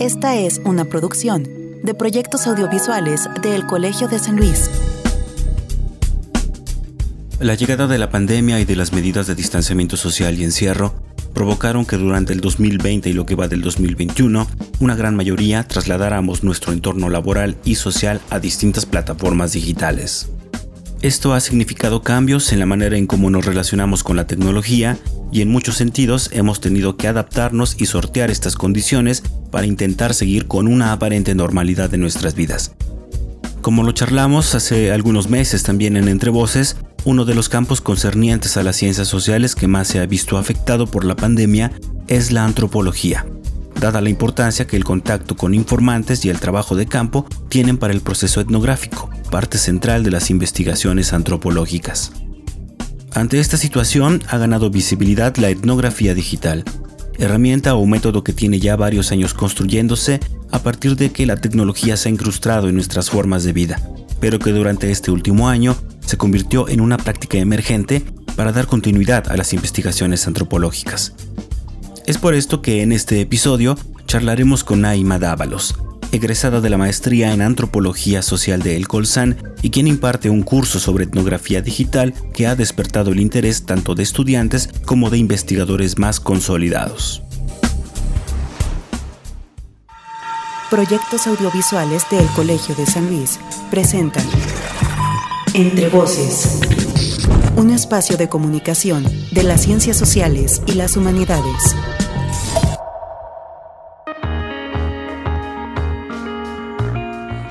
Esta es una producción de proyectos audiovisuales del Colegio de San Luis. La llegada de la pandemia y de las medidas de distanciamiento social y encierro provocaron que durante el 2020 y lo que va del 2021, una gran mayoría trasladáramos nuestro entorno laboral y social a distintas plataformas digitales. Esto ha significado cambios en la manera en cómo nos relacionamos con la tecnología y en muchos sentidos hemos tenido que adaptarnos y sortear estas condiciones para intentar seguir con una aparente normalidad de nuestras vidas. Como lo charlamos hace algunos meses también en Entre Voces, uno de los campos concernientes a las ciencias sociales que más se ha visto afectado por la pandemia es la antropología, dada la importancia que el contacto con informantes y el trabajo de campo tienen para el proceso etnográfico, parte central de las investigaciones antropológicas. Ante esta situación ha ganado visibilidad la etnografía digital, herramienta o método que tiene ya varios años construyéndose a partir de que la tecnología se ha incrustado en nuestras formas de vida, pero que durante este último año se convirtió en una práctica emergente para dar continuidad a las investigaciones antropológicas. Es por esto que en este episodio charlaremos con Naima Dávalos, egresada de la maestría en Antropología Social de El Colsan y quien imparte un curso sobre etnografía digital que ha despertado el interés tanto de estudiantes como de investigadores más consolidados. Proyectos audiovisuales del Colegio de San Luis presentan Entre Voces, un espacio de comunicación de las ciencias sociales y las humanidades.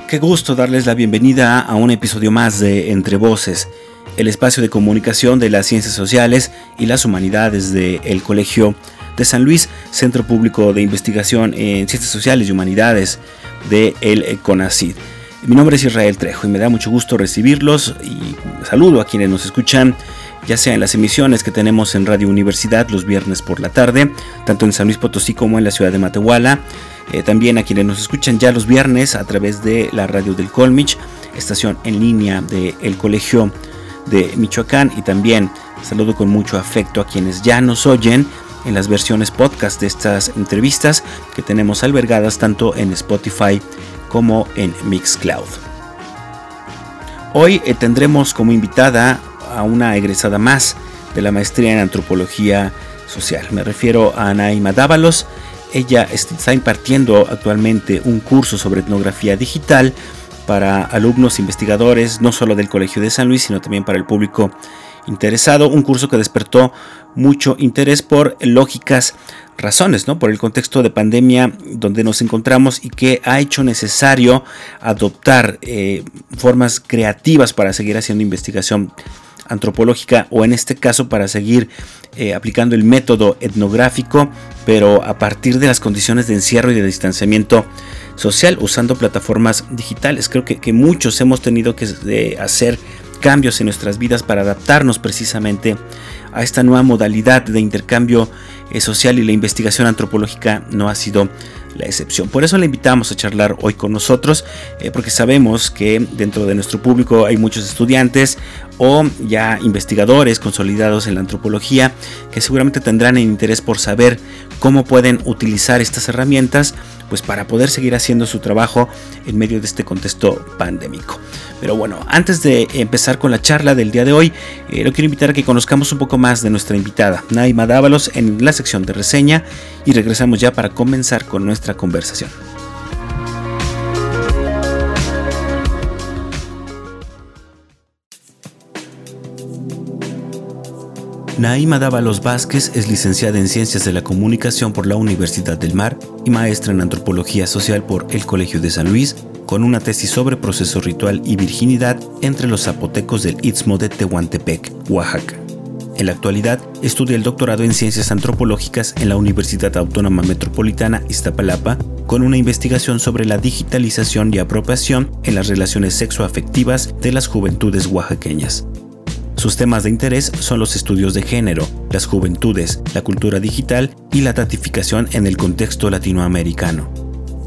Qué gusto darles la bienvenida a un episodio más de Entre Voces, el espacio de comunicación de las ciencias sociales y las humanidades del Colegio de San Luis, Centro Público de Investigación en Ciencias Sociales y Humanidades de el CONACID. Mi nombre es Israel Trejo y me da mucho gusto recibirlos y saludo a quienes nos escuchan ya sea en las emisiones que tenemos en Radio Universidad los viernes por la tarde, tanto en San Luis Potosí como en la ciudad de Matehuala, eh, también a quienes nos escuchan ya los viernes a través de la radio del Colmich, estación en línea del Colegio de Michoacán y también saludo con mucho afecto a quienes ya nos oyen en las versiones podcast de estas entrevistas que tenemos albergadas tanto en Spotify como en Mixcloud. Hoy eh, tendremos como invitada a una egresada más de la maestría en antropología social. Me refiero a Naima Dávalos, ella está impartiendo actualmente un curso sobre etnografía digital para alumnos investigadores, no solo del Colegio de San Luis, sino también para el público interesado. Un curso que despertó mucho interés por lógicas razones, ¿no? Por el contexto de pandemia donde nos encontramos y que ha hecho necesario adoptar eh, formas creativas para seguir haciendo investigación antropológica o en este caso para seguir eh, aplicando el método etnográfico, pero a partir de las condiciones de encierro y de distanciamiento social usando plataformas digitales. Creo que, muchos hemos tenido que hacer cambios en nuestras vidas para adaptarnos precisamente a esta nueva modalidad de intercambio eh, social y la investigación antropológica no ha sido la excepción. Por eso le invitamos a charlar hoy con nosotros, eh, porque sabemos que dentro de nuestro público hay muchos estudiantes o ya investigadores consolidados en la antropología que seguramente tendrán el interés por saber cómo pueden utilizar estas herramientas pues para poder seguir haciendo su trabajo en medio de este contexto pandémico. Pero bueno, antes de empezar con la charla del día de hoy, eh, lo quiero invitar a que conozcamos un poco más de nuestra invitada, Naima Dávalos, en la sección de reseña y regresamos ya para comenzar con nuestra conversación. Naima Dávalos Vázquez es licenciada en Ciencias de la Comunicación por la Universidad del Mar y maestra en Antropología Social por el Colegio de San Luis, con una tesis sobre proceso ritual y virginidad entre los zapotecos del Istmo de Tehuantepec, Oaxaca. En la actualidad, estudia el doctorado en Ciencias Antropológicas en la Universidad Autónoma Metropolitana Iztapalapa, con una investigación sobre la digitalización y apropiación en las relaciones sexoafectivas de las juventudes oaxaqueñas. Sus temas de interés son los estudios de género, las juventudes, la cultura digital y la tatificación en el contexto latinoamericano.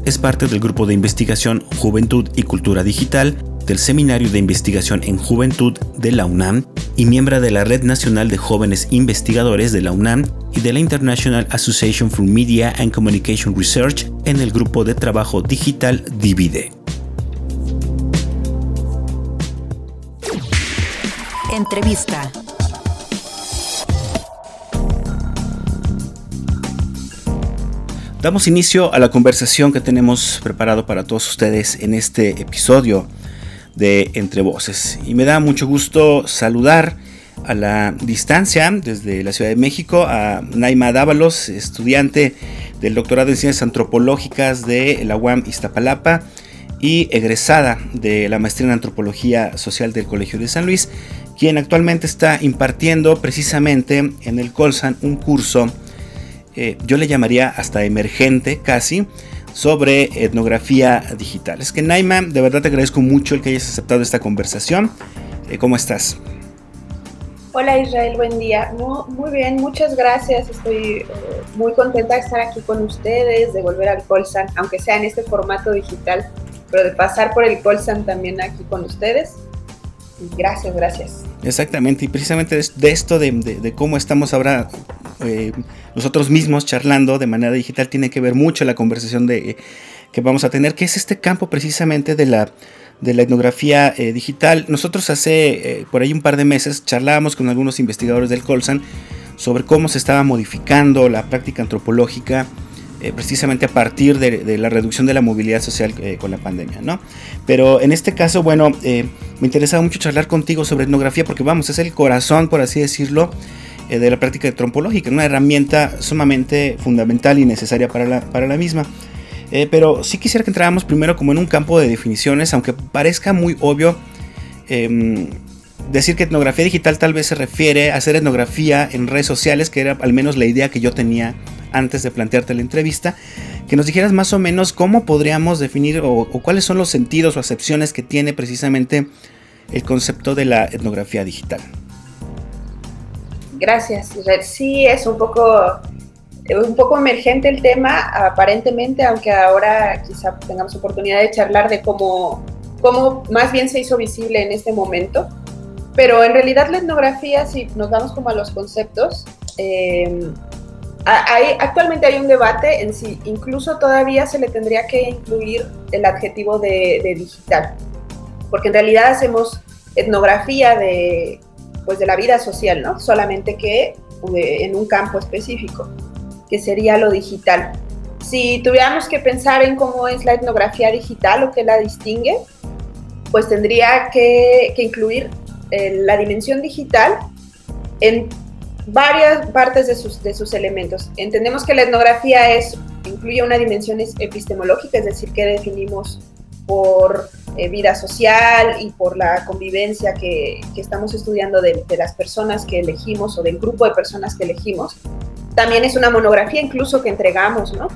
Es parte del grupo de investigación Juventud y Cultura Digital del Seminario de Investigación en Juventud de la UNAM y miembro de la Red Nacional de Jóvenes Investigadores de la UNAM y de la International Association for Media and Communication Research en el grupo de trabajo digital Divide. Entrevista. Damos inicio a la conversación que tenemos preparado para todos ustedes en este episodio de Entre Voces. Y me da mucho gusto saludar a la distancia desde la Ciudad de México a Naima Dávalos, estudiante del doctorado en Ciencias Antropológicas de la UAM Iztapalapa y egresada de la maestría en Antropología Social del Colegio de San Luis, quien actualmente está impartiendo precisamente en el Colsan un curso eh, yo le llamaría hasta emergente casi, sobre etnografía digital. Es que Naima, de verdad te agradezco mucho el que hayas aceptado esta conversación. Eh, ¿Cómo estás? Hola Israel, buen día. Muy, bien, muchas gracias. Estoy eh, muy contenta de estar aquí con ustedes, de volver al Colsan, aunque sea en este formato digital, pero de pasar por el Colsan también aquí con ustedes. Gracias, gracias. Exactamente, y precisamente de esto de cómo estamos ahora eh, nosotros mismos charlando de manera digital tiene que ver mucho la conversación de, que vamos a tener, que es este campo precisamente de la, de la etnografía eh, digital. Nosotros hace eh, por ahí un par de meses charlábamos con algunos investigadores del Colsan sobre cómo se estaba modificando la práctica antropológica precisamente a partir de, la reducción de la movilidad social con la pandemia, ¿no? Pero en este caso, bueno, me interesaba mucho charlar contigo sobre etnografía porque vamos, es el corazón, por así decirlo, eh, de la práctica trompológica, una herramienta sumamente fundamental y necesaria para la, para la misma. Eh, pero sí quisiera que entráramos primero como en un campo de definiciones, aunque parezca muy obvio em, decir que etnografía digital tal vez se refiere a hacer etnografía en redes sociales, que era al menos la idea que yo tenía antes de plantearte la entrevista, que nos dijeras más o menos cómo podríamos definir o, o cuáles son los sentidos o acepciones que tiene precisamente el concepto de la etnografía digital. Gracias. Sí, es un poco, un poco emergente el tema, aparentemente, aunque ahora quizá tengamos oportunidad de charlar de cómo, cómo más bien se hizo visible en este momento. Pero en realidad la etnografía, si nos vamos como a los conceptos, eh, hay, actualmente hay un debate en si incluso todavía se le tendría que incluir el adjetivo de, digital, porque en realidad hacemos etnografía de pues de la vida social, ¿no? Solamente que en un campo específico, que sería lo digital. Si tuviéramos que pensar en cómo es la etnografía digital o qué la distingue, pues tendría que, incluir eh, la dimensión digital en varias partes de sus, de sus elementos. Entendemos que la etnografía es, incluye una dimensión epistemológica, es decir, que definimos por eh, vida social y por la convivencia que, estamos estudiando de, las personas que elegimos o del grupo de personas que elegimos. También es una monografía incluso que entregamos, ¿no?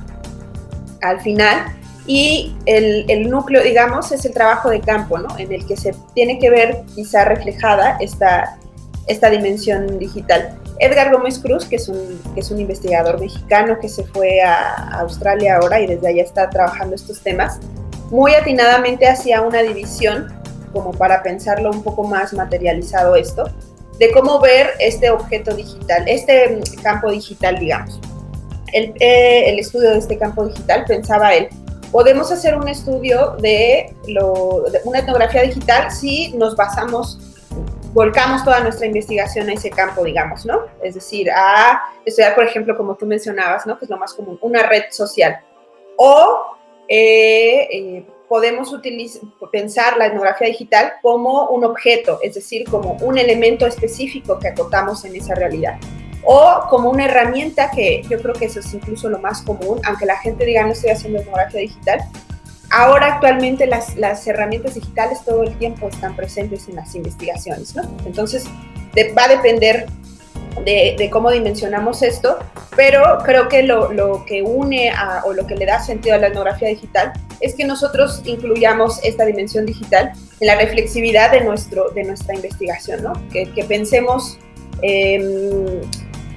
Al final. Y el, el, núcleo, digamos, es el trabajo de campo, ¿no? En el que se tiene que ver quizá reflejada esta, esta dimensión digital. Edgar Gómez Cruz, que es, un, es un investigador mexicano que se fue a Australia ahora y desde allá está trabajando estos temas, muy atinadamente hacía una división, como para pensarlo un poco más materializado esto, de cómo ver este objeto digital, este campo digital, digamos. El, eh, el estudio de este campo digital, pensaba él, podemos hacer un estudio de, lo, de una etnografía digital si nos basamos volcamos toda nuestra investigación a ese campo, digamos, ¿no? Es decir, a estudiar, por ejemplo, como tú mencionabas, ¿no? Que es lo más común, una red social. O eh, eh, podemos pensar la etnografía digital como un objeto, es decir, como un elemento específico que acotamos en esa realidad. O como una herramienta que yo creo que eso es incluso lo más común, aunque la gente diga no estoy haciendo etnografía digital. Ahora actualmente las, las herramientas digitales todo el tiempo están presentes en las investigaciones, ¿no? Entonces va a depender de, cómo dimensionamos esto, pero creo que lo, lo que une a, o lo que le da sentido a la etnografía digital es que nosotros incluyamos esta dimensión digital en la reflexividad de, nuestro, de nuestra investigación, ¿no? que, que pensemos em,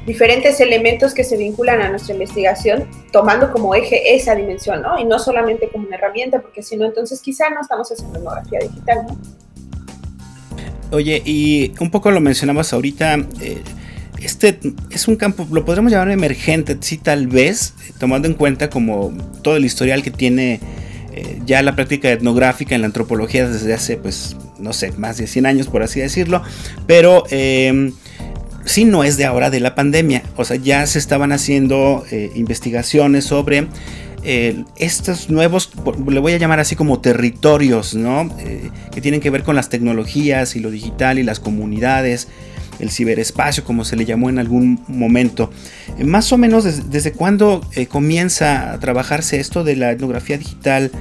diferentes elementos que se vinculan a nuestra investigación, tomando como eje esa dimensión, ¿no? Y no solamente como una herramienta, porque si no, entonces quizá no estamos haciendo etnografía digital, ¿no? Oye, y un poco lo mencionabas ahorita, eh, este es un campo, lo podríamos llamar emergente, sí, tal vez, tomando en cuenta como todo el historial que tiene eh, ya la práctica etnográfica en la antropología desde hace, pues, no sé, más de 100 años, por así decirlo, pero eh, sí no es de ahora de la pandemia, o sea, ya se estaban haciendo eh, investigaciones sobre estos nuevos, le voy a llamar así como territorios, ¿no? que tienen que ver con las tecnologías y lo digital y las comunidades el ciberespacio, como se le llamó en algún momento. Eh, más o menos desde, cuándo eh, comienza a trabajarse esto de la etnografía digital,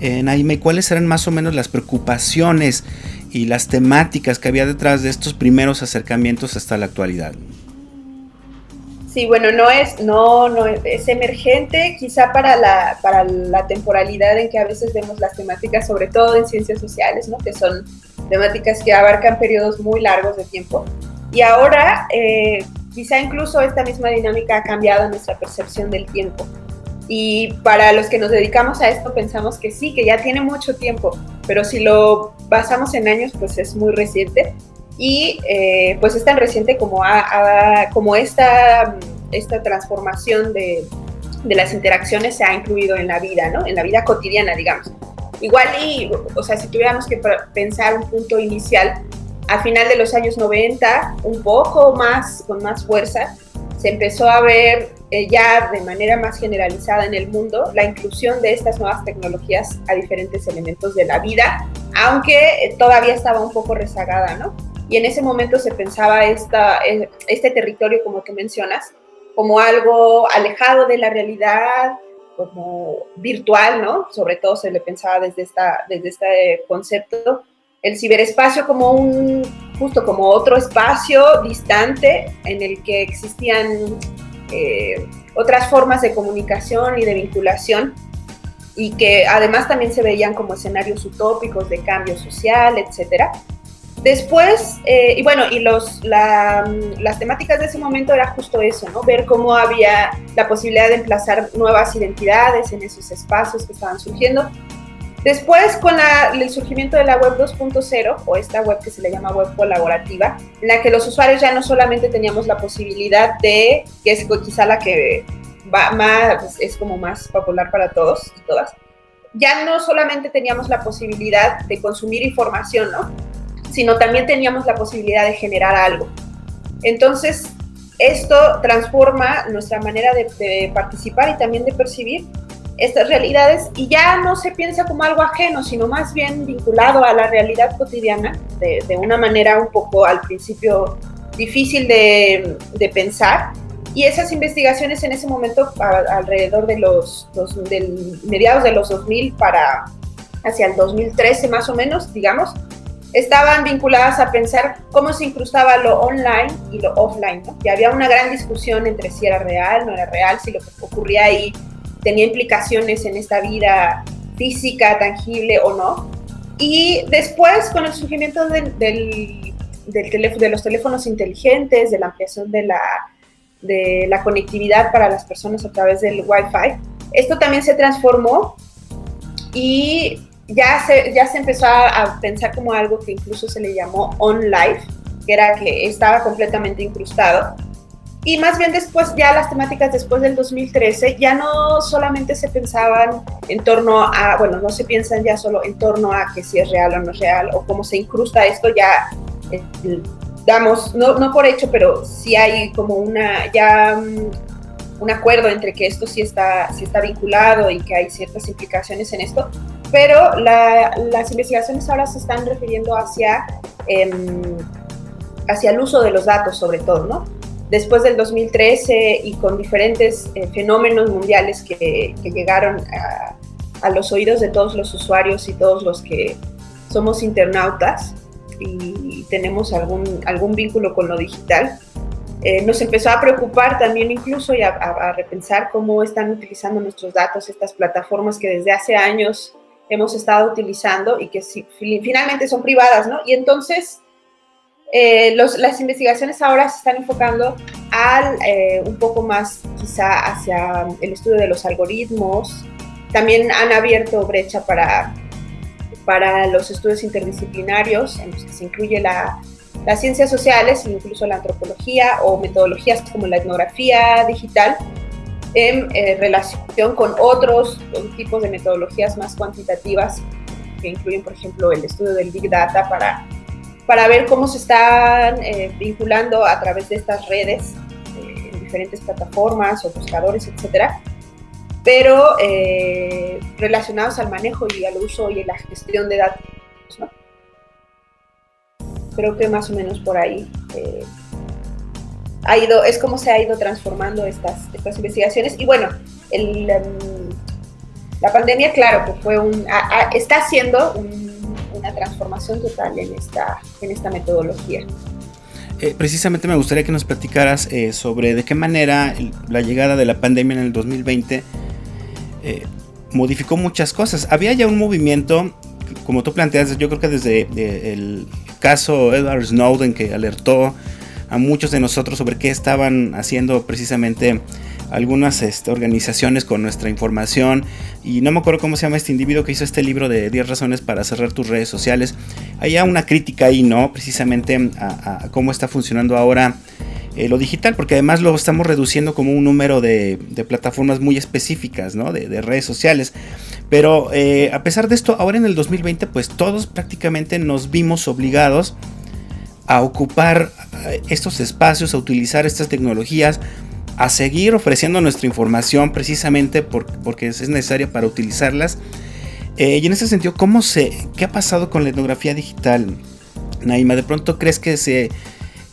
en Naime, ¿cuáles eran más o menos las preocupaciones y las temáticas que había detrás de estos primeros acercamientos hasta la actualidad? Sí, bueno, no es, no, no es emergente, quizá para la, para la temporalidad en que a veces vemos las temáticas, sobre todo en ciencias sociales, ¿no? que son temáticas que abarcan periodos muy largos de tiempo. Y ahora, eh, quizá incluso esta misma dinámica ha cambiado nuestra percepción del tiempo. Y para los que nos dedicamos a esto pensamos que sí, que ya tiene mucho tiempo, pero si lo basamos en años, pues es muy reciente. Y eh, pues es tan reciente como, como esta, esta transformación de, de las interacciones se ha incluido en la vida, ¿no? En la vida cotidiana, digamos. Igual y, o sea, si tuviéramos que pensar un punto inicial, a final de los años 90, un poco más, con más fuerza, se empezó a ver eh, ya de manera más generalizada en el mundo la inclusión de estas nuevas tecnologías a diferentes elementos de la vida, aunque eh, todavía estaba un poco rezagada, ¿no? Y en ese momento se pensaba esta, eh, este territorio, como que mencionas, como algo alejado de la realidad, como virtual, ¿no? Sobre todo se le pensaba desde, esta, desde este concepto. El ciberespacio como un, justo como otro espacio distante en el que existían eh, otras formas de comunicación y de vinculación y que además también se veían como escenarios utópicos de cambio social, etcétera. Después, eh, y bueno, y los, las temáticas de ese momento era justo eso, ¿no? Ver cómo había la posibilidad de emplazar nuevas identidades en esos espacios que estaban surgiendo. Después, con el surgimiento de la web 2.0, o esta web que se le llama web colaborativa, en la que los usuarios ya no solamente teníamos la posibilidad de, que es quizá la que va más, es como más popular para todos y todas, ya no solamente teníamos la posibilidad de consumir información, ¿no? sino también teníamos la posibilidad de generar algo. Entonces, esto transforma nuestra manera de, participar y también de percibir estas realidades y ya no se piensa como algo ajeno, sino más bien vinculado a la realidad cotidiana de, una manera un poco al principio difícil de, pensar. Y esas investigaciones en ese momento, alrededor de los, del mediados de los 2000 para hacia el 2013 más o menos, digamos, estaban vinculadas a pensar cómo se incrustaba lo online y lo offline. ¿no? Y había una gran discusión entre si era real, no era real, si lo que ocurría ahí tenía implicaciones en esta vida física, tangible o no. Y después, con el surgimiento del, del, teléfono, de los teléfonos inteligentes, de la ampliación de la, de la conectividad para las personas a través del Wi-Fi, esto también se transformó y ya se, ya se empezó a, pensar como algo que incluso se le llamó on life, que era que estaba completamente incrustado. Y más bien después, ya las temáticas después del 2013, ya no solamente se pensaban en torno a, bueno, no se piensan ya solo en torno a que si es real o no es real, o cómo se incrusta esto, ya eh, damos, no, no por hecho, pero sí hay como una, ya mm, un acuerdo entre que esto sí está, sí está vinculado y que hay ciertas implicaciones en esto, pero las investigaciones ahora se están refiriendo hacia, em, hacia el uso de los datos sobre todo, ¿no? Después del 2013 y con diferentes eh, fenómenos mundiales que, llegaron a, los oídos de todos los usuarios y todos los que somos internautas y tenemos algún, algún vínculo con lo digital, eh, nos empezó a preocupar también incluso y a, a, repensar cómo están utilizando nuestros datos estas plataformas que desde hace años hemos estado utilizando y que finalmente son privadas, ¿no? Y entonces eh, las investigaciones ahora se están enfocando al, eh, un poco más quizá hacia el estudio de los algoritmos. También han abierto brecha para, para los estudios interdisciplinarios, en los que se incluye la, las ciencias sociales incluso la antropología o metodologías como la etnografía digital en eh, relación con otros tipos de metodologías más cuantitativas que incluyen, por ejemplo, el estudio del Big Data para para ver cómo se están eh, vinculando a través de estas redes eh, en diferentes plataformas o buscadores, etcétera, pero eh, relacionados al manejo y al uso y a la gestión de datos. Creo que más o menos por ahí ha ido, es como se ha ido transformando estas, estas investigaciones. Y bueno, el, em, la pandemia, claro, que fue un, está siendo un transformación total en esta, en esta metodología. Eh, precisamente me gustaría que nos platicaras eh, sobre de qué manera la llegada de la pandemia en el 2020 eh, modificó muchas cosas. Había ya un movimiento, como tú planteas, yo creo que desde el caso Edward Snowden que alertó a muchos de nosotros sobre qué estaban haciendo precisamente algunas este, organizaciones con nuestra información y no me acuerdo cómo se llama este individuo que hizo este libro de 10 razones para cerrar tus redes sociales. Hay una crítica ahí, ¿no? Precisamente a, cómo está funcionando ahora eh, lo digital, porque además lo estamos reduciendo como un número de, plataformas muy específicas, ¿no? De, redes sociales. Pero eh, a pesar de esto, ahora en el 2020, pues todos prácticamente nos vimos obligados a ocupar eh, estos espacios, a utilizar estas tecnologías, a seguir ofreciendo nuestra información precisamente porque es necesaria para utilizarlas. Eh, y en ese sentido, ¿cómo se, ¿qué ha pasado con la etnografía digital, Naima? ¿De pronto crees que se,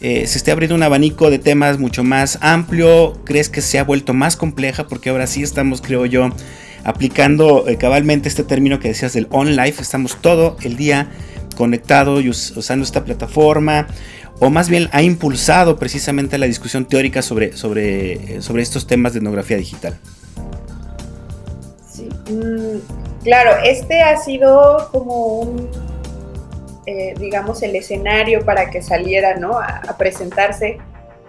eh, se esté abriendo un abanico de temas mucho más amplio? ¿Crees que se ha vuelto más compleja? Porque ahora sí estamos, creo yo, aplicando eh, cabalmente este término que decías del on life. Estamos todo el día conectado y usando esta plataforma o más bien ha impulsado precisamente la discusión teórica sobre, sobre, sobre estos temas de etnografía digital. Sí, mm, claro, este ha sido como un, eh, digamos, el escenario para que saliera ¿no? a, presentarse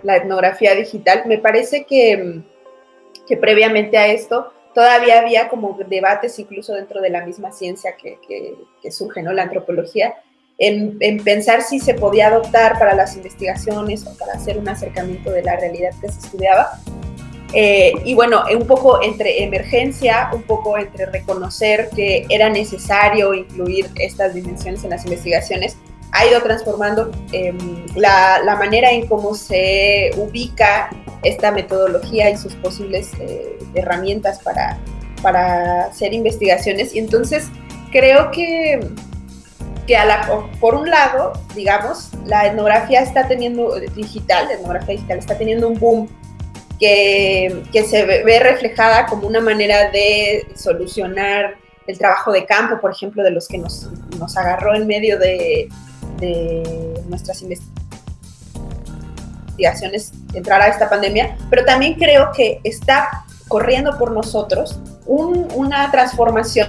la etnografía digital. Me parece que, que, previamente a esto todavía había como debates incluso dentro de la misma ciencia que, que, que surge, ¿no? La antropología, en, pensar si se podía adoptar para las investigaciones o para hacer un acercamiento de la realidad que se estudiaba. Eh, y bueno, un poco entre emergencia, un poco entre reconocer que era necesario incluir estas dimensiones en las investigaciones, ha ido transformando em, la, la, manera en cómo se ubica esta metodología y sus posibles eh, herramientas para, para hacer investigaciones. Y entonces creo que que a la, por un lado, digamos, la etnografía está teniendo, digital, la etnografía digital está teniendo un boom que, que se ve, reflejada como una manera de solucionar el trabajo de campo, por ejemplo, de los que nos, nos agarró en medio de, de nuestras investigaciones entrar a esta pandemia, pero también creo que está corriendo por nosotros un, una transformación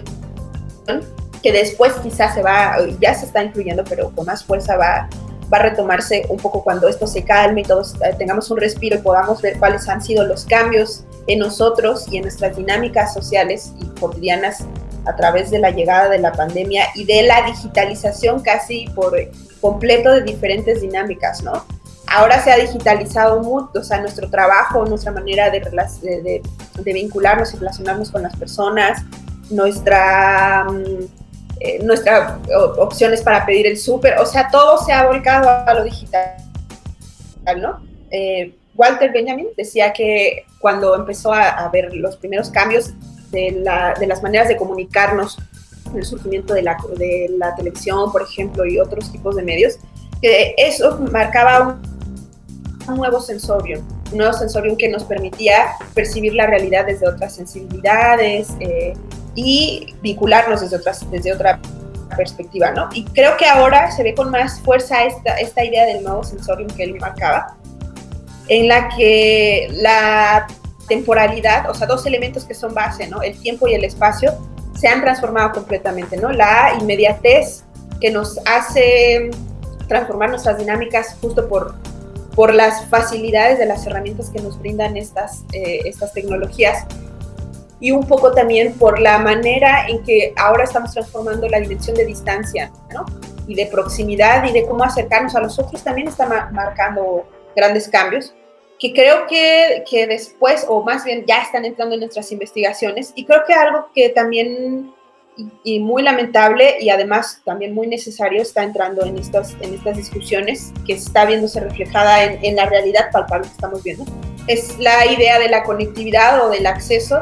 que después quizás se va, ya se está incluyendo, pero con más fuerza va, va a retomarse un poco cuando esto se calme y todos eh, tengamos un respiro y podamos ver cuáles han sido los cambios en nosotros y en nuestras dinámicas sociales y cotidianas a través de la llegada de la pandemia y de la digitalización casi por completo de diferentes dinámicas, ¿no? Ahora se ha digitalizado mucho, o sea, nuestro trabajo, nuestra manera de, de, de vincularnos y relacionarnos con las personas, nuestra mm, eh, nuestras opciones para pedir el súper, o sea, todo se ha volcado a lo digital, ¿no? Eh, Walter Benjamin decía que cuando empezó a, ver los primeros cambios de, las maneras de comunicarnos, el surgimiento de la, de la televisión, por ejemplo, y otros tipos de medios, que eso marcaba un, nuevo sensorium, un nuevo sensorium que nos permitía percibir la realidad desde otras sensibilidades, eh, y vincularnos desde, otras, desde otra perspectiva, ¿no? Y creo que ahora se ve con más fuerza esta, esta idea del nuevo sensorium que él marcaba, en la que la temporalidad, o sea, dos elementos que son base, ¿no? El tiempo y el espacio, se han transformado completamente, ¿no? La inmediatez que nos hace transformar nuestras dinámicas justo por, por las facilidades de las herramientas que nos brindan estas, eh, estas tecnologías y un poco también por la manera en que ahora estamos transformando la dimensión de distancia ¿no? y de proximidad y de cómo acercarnos a los otros también está marcando grandes cambios que creo que, que, después, o más bien ya están entrando en nuestras investigaciones, y creo que algo que también, y, muy lamentable, y además también muy necesario, está entrando en estas, en estas discusiones, que está viéndose reflejada en, en la realidad palpable que estamos viendo, es la idea de la conectividad o del acceso,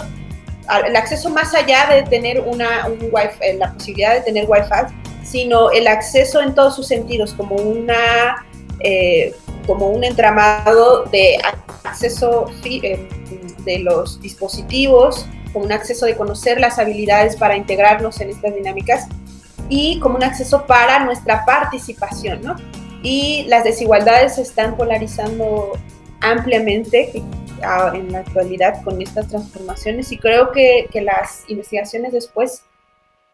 el acceso más allá de tener una, un wifi, eh, la posibilidad de tener wifi, sino el acceso en todos sus sentidos, como una... Eh, como un entramado de acceso eh, de los dispositivos, como un acceso de conocer las habilidades para integrarnos en estas dinámicas y como un acceso para nuestra participación, ¿no? Y las desigualdades se están polarizando ampliamente en la actualidad con estas transformaciones y creo que, que las investigaciones después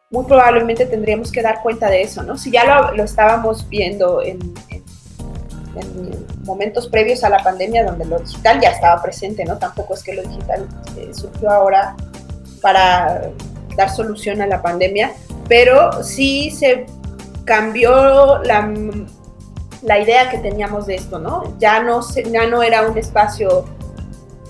muy probablemente tendríamos que dar cuenta de eso, ¿no? Si ya lo, lo estábamos viendo en, en momentos previos a la pandemia donde lo digital ya estaba presente, ¿no? Tampoco es que lo digital eh, surgió ahora para dar solución a la pandemia, pero sí se cambió la, la idea que teníamos de esto, ¿no? Ya no, ya no era un espacio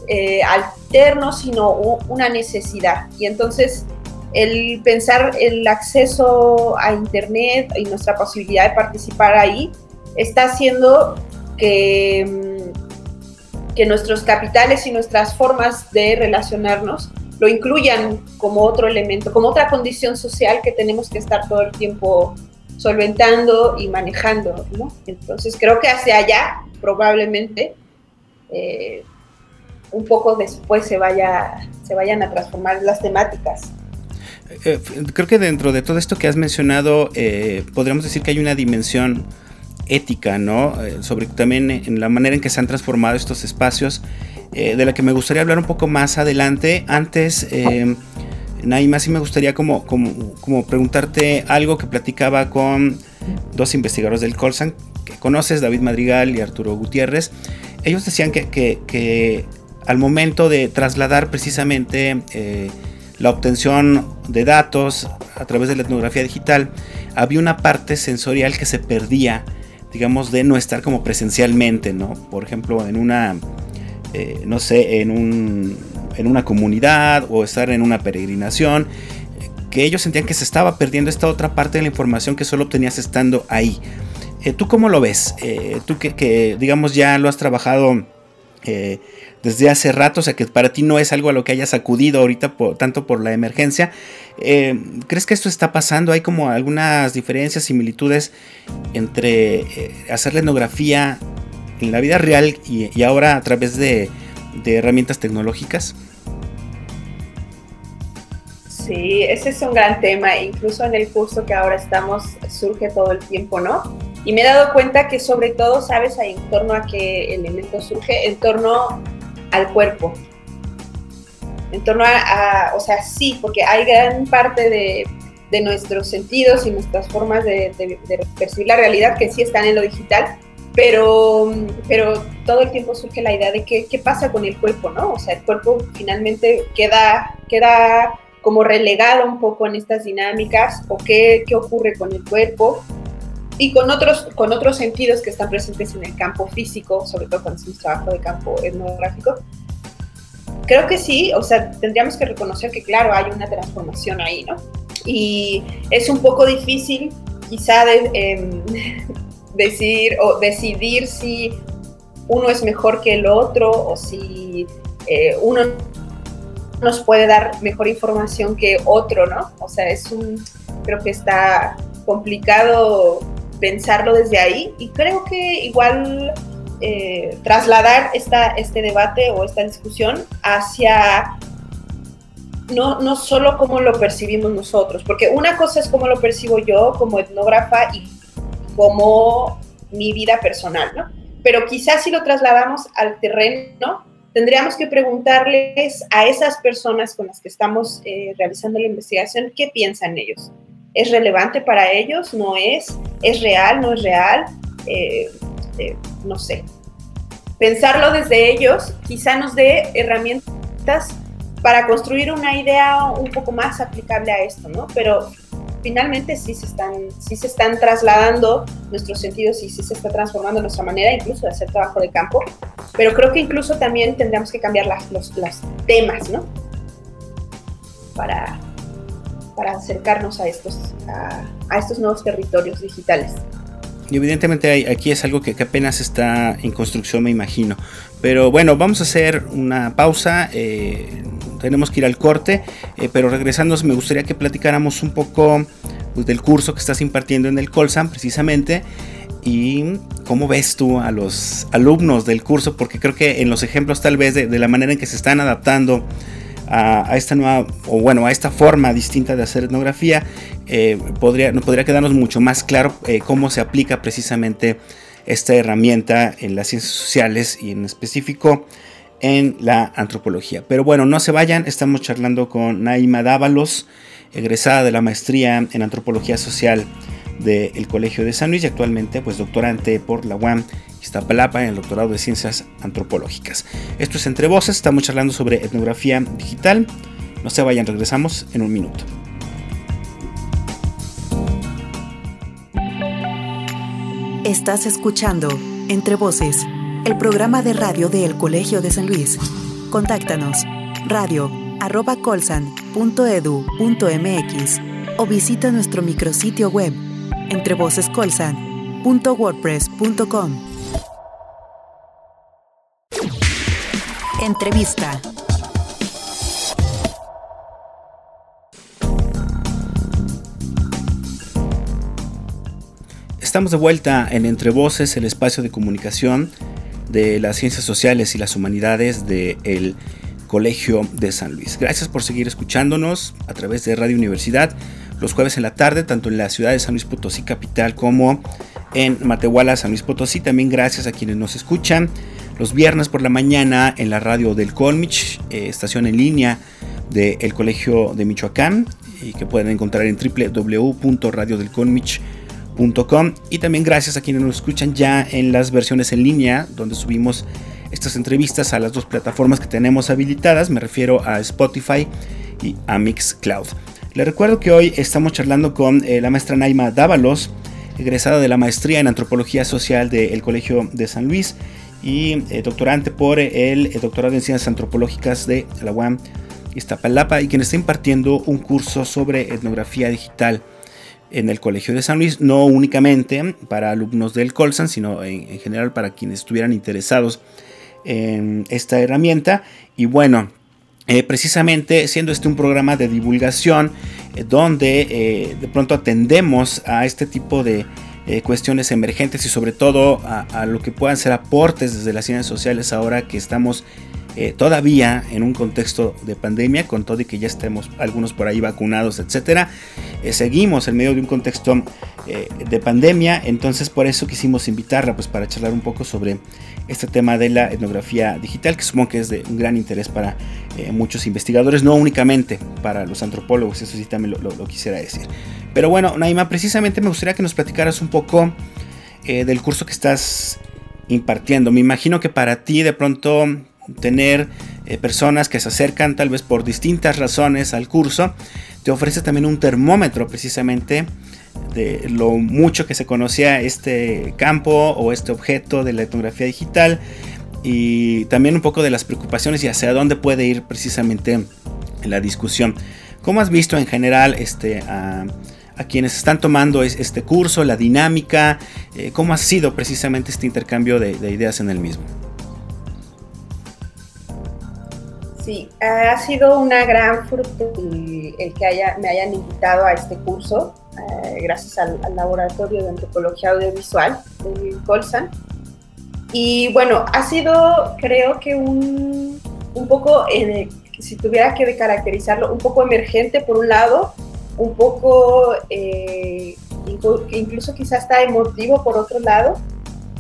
eh, alterno, sino una necesidad. Y entonces el pensar el acceso a Internet y nuestra posibilidad de participar ahí está haciendo que, mm, que nuestros capitales y nuestras formas de relacionarnos lo incluyan como otro elemento, como otra condición social que tenemos que estar todo el tiempo solventando y manejando. Entonces creo que hacia allá probablemente eh, un poco después se, vaya, se vayan a transformar las temáticas. Eh, creo que dentro de todo esto que has mencionado, eh, podríamos decir que hay una dimensión ética, ¿no? Eh, sobre también en la manera en que se han transformado estos espacios, eh, de la que me gustaría hablar un poco más adelante. Antes, eh, Naima, sí me gustaría como, como, preguntarte algo que platicaba con dos investigadores del Colsan, que conoces, David Madrigal y Arturo Gutiérrez. Ellos decían que, que, al momento de trasladar precisamente eh, la obtención de datos a través de la etnografía digital, había una parte sensorial que se perdía digamos, de no estar como presencialmente, ¿no? Por ejemplo, en una, eh, no sé, en, un, en una comunidad o estar en una peregrinación, que ellos sentían que se estaba perdiendo esta otra parte de la información que solo obtenías estando ahí. Eh, ¿Tú cómo lo ves? Tú que, digamos, ya lo has trabajado desde hace rato, o sea que para ti no es algo a lo que hayas acudido ahorita tanto por la emergencia. Eh, ¿Crees que esto está pasando? ¿Hay como algunas diferencias, similitudes entre eh, hacer la etnografía en la vida real y, ahora a través de, herramientas tecnológicas? Sí, ese es un gran tema, incluso en el curso que ahora estamos surge todo el tiempo, ¿no? Y me he dado cuenta que sobre todo, ¿sabes? En torno a qué elemento surge, en torno al cuerpo. En torno a, o sea, sí, porque hay gran parte de, de nuestros sentidos y nuestras formas de, percibir la realidad que sí están en lo digital, pero, pero todo el tiempo surge la idea de qué, qué pasa con el cuerpo, ¿no? O sea, el cuerpo finalmente queda, queda como relegado un poco en estas dinámicas o qué, qué ocurre con el cuerpo y con otros, con otros sentidos que están presentes en el campo físico, sobre todo cuando hacemos trabajo de campo etnográfico. Creo que sí, o sea, tendríamos que reconocer que claro, hay una transformación ahí, ¿no? Y es un poco difícil quizá em, decir o decidir si uno es mejor que el otro o si eh, uno nos puede dar mejor información que otro, ¿no? O sea, es un, creo que está complicado pensarlo desde ahí y creo que igual eh, trasladar esta, este debate o esta discusión hacia no, no solo cómo lo percibimos nosotros, porque una cosa es cómo lo percibo yo como etnógrafa y como mi vida personal, ¿no? Pero quizás si lo trasladamos al terreno, tendríamos que preguntarles a esas personas con las que estamos eh, realizando la investigación qué piensan ellos. ¿Es relevante para ellos? ¿No es? ¿Es real? ¿No es real? eh, eh, no sé, pensarlo desde ellos quizá nos dé herramientas para construir una idea un poco más aplicable a esto, ¿no? Pero finalmente sí se están, sí se están trasladando nuestros sentidos y sí se está transformando nuestra manera incluso de hacer trabajo de campo, pero creo que incluso también tendríamos que cambiar las, los, temas, ¿no? Para, para acercarnos a estos, a, estos nuevos territorios digitales. Y evidentemente aquí es algo que, apenas está en construcción, me imagino. Pero bueno, vamos a hacer una pausa. Eh, tenemos que ir al corte, eh, pero regresando me gustaría que platicáramos un poco pues, del curso que estás impartiendo en el Colsam precisamente y cómo ves tú a los alumnos del curso, porque creo que en los ejemplos tal vez de, la manera en que se están adaptando a, esta nueva, o bueno, a esta forma distinta de hacer etnografía, eh, podría, nos podría quedarnos mucho más claro eh, cómo se aplica precisamente esta herramienta en las ciencias sociales y en específico en la antropología. Pero bueno, no se vayan, estamos charlando con Naima Dávalos, egresada de la maestría en antropología social del Colegio de San Luis y actualmente pues doctorante por la UAM Iztapalapa en el doctorado de ciencias antropológicas. Esto es Entre Voces, estamos charlando sobre etnografía digital. No se vayan, regresamos en un minuto. Estás escuchando Entre Voces el programa de radio del Colegio de San Luis. Contáctanos radio colsan.edu.mx o visita nuestro micrositio web entrevocescolsan.wordpress.com. Entrevista. Estamos de vuelta en Entre Voces, el espacio de comunicación de las ciencias sociales y las humanidades del Colegio de San Luis. Gracias por seguir escuchándonos a través de Radio Universidad los jueves en la tarde, tanto en la ciudad de San Luis Potosí capital como en Matehuala, San Luis Potosí. También gracias a quienes nos escuchan los viernes por la mañana en la radio del Colmich, eh, estación en línea del Colegio de Michoacán y que pueden encontrar en www.radiodelcolmich.com y también gracias a quienes nos escuchan ya en las versiones en línea donde subimos estas entrevistas a las dos plataformas que tenemos habilitadas, me refiero a Spotify y a Mixcloud. Les recuerdo que hoy estamos charlando con eh, la maestra Naima Dávalos, egresada de la maestría en Antropología Social del Colegio de San Luis y eh, doctorante por el, el, doctorado en Ciencias Antropológicas de la UAM Iztapalapa y quien está impartiendo un curso sobre etnografía digital en el Colegio de San Luis, no únicamente para alumnos del Colsan, sino en, general para quienes estuvieran interesados en esta herramienta. Y bueno, eh, precisamente siendo este un programa de divulgación eh, donde eh, de pronto atendemos a este tipo de cuestiones emergentes y sobre todo a, lo que puedan ser aportes desde las ciencias sociales ahora que estamos eh, todavía en un contexto de pandemia, con todo y que ya estemos algunos por ahí vacunados, etcétera, eh, seguimos en medio de un contexto eh, de pandemia, entonces por eso quisimos invitarla pues para charlar un poco sobre este tema de la etnografía digital, que supongo que es de un gran interés para muchos investigadores, no únicamente para los antropólogos, eso sí también lo, quisiera decir. Pero bueno, Naima, precisamente me gustaría que nos platicaras un poco del curso que estás impartiendo. Me imagino que para ti de pronto tener eh, personas que se acercan tal vez por distintas razones al curso, te ofrece también un termómetro precisamente de lo mucho que se conocía este campo o este objeto de la etnografía digital y también un poco de las preocupaciones y hacia dónde puede ir precisamente la discusión. ¿Cómo has visto en general este, a, quienes están tomando este curso, la dinámica? Eh, ¿Cómo ha sido precisamente este intercambio de ideas en el mismo? Sí, ha sido una gran fruta el que haya, me hayan invitado a este curso, eh, gracias al, Laboratorio de Antropología Audiovisual de Colsan. Y bueno, ha sido, creo que un, un poco, eh, si tuviera que caracterizarlo, un poco emergente por un lado, un poco, eh, incluso quizás está emotivo por otro lado,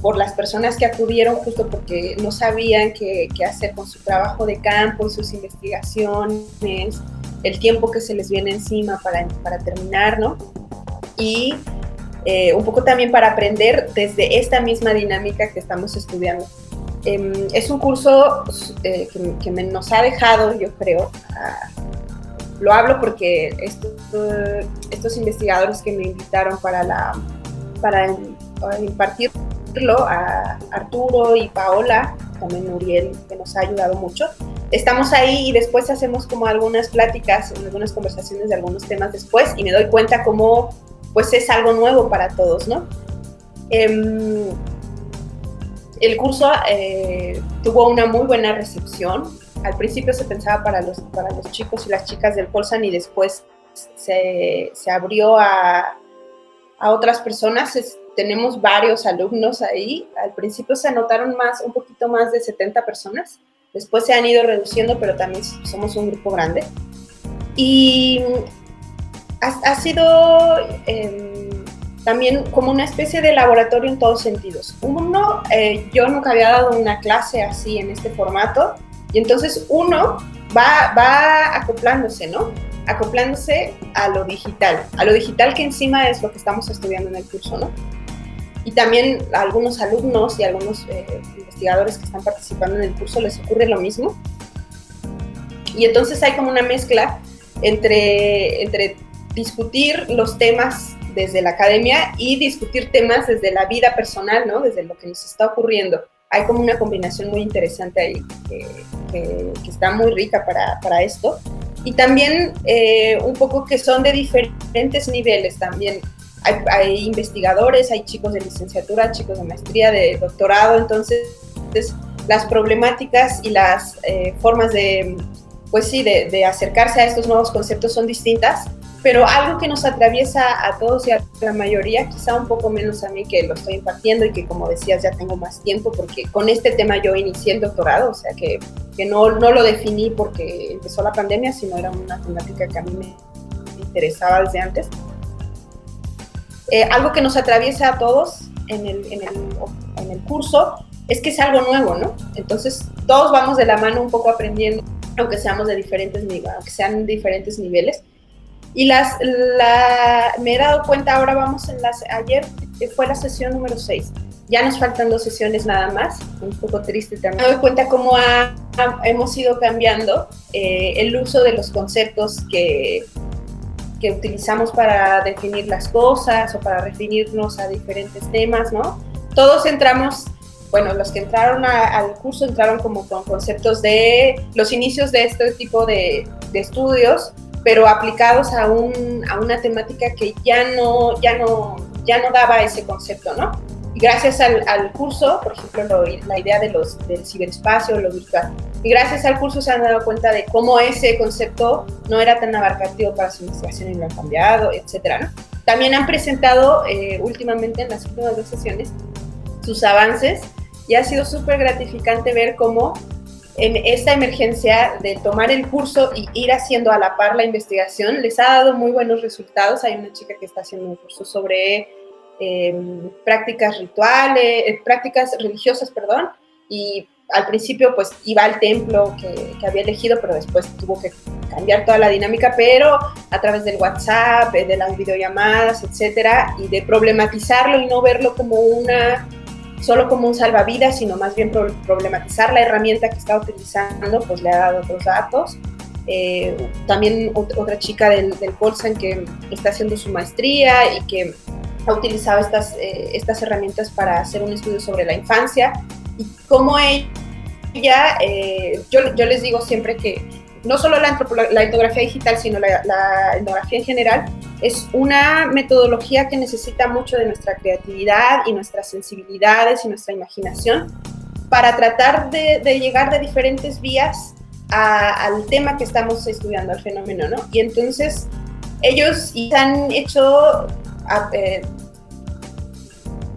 por las personas que acudieron justo porque no sabían qué, hacer con su trabajo de campo sus investigaciones, el tiempo que se les viene encima para, para terminar, ¿no? Y eh, un poco también para aprender desde esta misma dinámica que estamos estudiando. Em, es un curso eh, que, nos ha dejado, yo creo, lo hablo porque estos investigadores que me invitaron para, la, para impartirlo, a Arturo y Paola, también Uriel, que nos ha ayudado mucho, estamos ahí y después hacemos como algunas pláticas, algunas conversaciones de algunos temas después y me doy cuenta cómo pues es algo nuevo para todos, ¿no? Em, el curso eh, tuvo una muy buena recepción. Al principio se pensaba para los, para los chicos y las chicas del Colsan y después se, se abrió a, a, otras personas. tenemos varios alumnos ahí. Al principio se anotaron más, un poquito más de 70 personas. Después se han ido reduciendo, pero también somos un grupo grande. Y ha, sido em, también como una especie de laboratorio en todos sentidos. Uno, eh, yo nunca había dado una clase así en este formato, y entonces uno va, va acoplándose, ¿no? Acoplándose a lo digital, a lo digital que encima es lo que estamos estudiando en el curso, ¿no? Y también a algunos alumnos y algunos eh, investigadores que están participando en el curso les ocurre lo mismo. Y entonces hay como una mezcla entre, entre discutir los temas desde la academia y discutir temas desde la vida personal, ¿no? Desde lo que nos está ocurriendo. Hay como una combinación muy interesante ahí que, está muy rica para, para esto. Y también eh, un poco que son de diferentes niveles también. Hay, investigadores, hay chicos de licenciatura, chicos de maestría, de doctorado, entonces las problemáticas y las eh, formas de, pues sí, de acercarse a estos nuevos conceptos son distintas pero algo que nos atraviesa a todos y a la mayoría, quizá un poco menos a mí que lo estoy impartiendo y que como decías ya tengo más tiempo porque con este tema yo inicié el doctorado, o sea que, que no, no lo definí porque empezó la pandemia, sino era una temática que a mí me interesaba desde antes. Eh, algo que nos atraviesa a todos en el, en, el, en el curso es que es algo nuevo, ¿no? Entonces todos vamos de la mano un poco aprendiendo, aunque seamos de diferentes aunque sean diferentes niveles y las, la, me he dado cuenta, ahora vamos en las, ayer fue la sesión número 6. Ya nos faltan dos sesiones nada más, un poco triste también. Me doy cuenta cómo ha, hemos ido cambiando eh, el uso de los conceptos que, que utilizamos para definir las cosas o para referirnos a diferentes temas, ¿no? Todos entramos bueno, los que entraron al curso entraron como con conceptos de los inicios de este tipo de, de estudios, pero aplicados a, un, a una temática que ya no, ya, no, ya no daba ese concepto, ¿no? Y gracias al, al curso, por ejemplo, la idea de los, del ciberespacio, lo virtual, y gracias al curso se han dado cuenta de cómo ese concepto no era tan abarcativo para su investigación y lo han cambiado, etcétera, ¿no? También han presentado eh, últimamente en las últimas dos sesiones sus avances y ha sido súper gratificante ver cómo en esta emergencia de tomar el curso y ir haciendo a la par la investigación les ha dado muy buenos resultados. Hay una chica que está haciendo un curso sobre em, prácticas rituales, eh, prácticas religiosas, perdón, y al principio pues iba al templo que, que, había elegido, pero después tuvo que cambiar toda la dinámica, pero a través del WhatsApp, eh, de las videollamadas, etcétera, y de problematizarlo y no verlo como una solo como un salvavidas, sino más bien problematizar la herramienta que está utilizando, pues le ha dado otros datos. Eh, también otra chica del, del Colsan que está haciendo su maestría y que ha utilizado estas, eh, estas herramientas para hacer un estudio sobre la infancia y cómo ella, eh, yo, yo les digo siempre que no solo la, la etnografía digital, sino la, la, etnografía en general, es una metodología que necesita mucho de nuestra creatividad y nuestras sensibilidades y nuestra imaginación para tratar de, de llegar de diferentes vías a, al tema que estamos estudiando, al fenómeno, ¿no? Y entonces ellos han hecho, eh,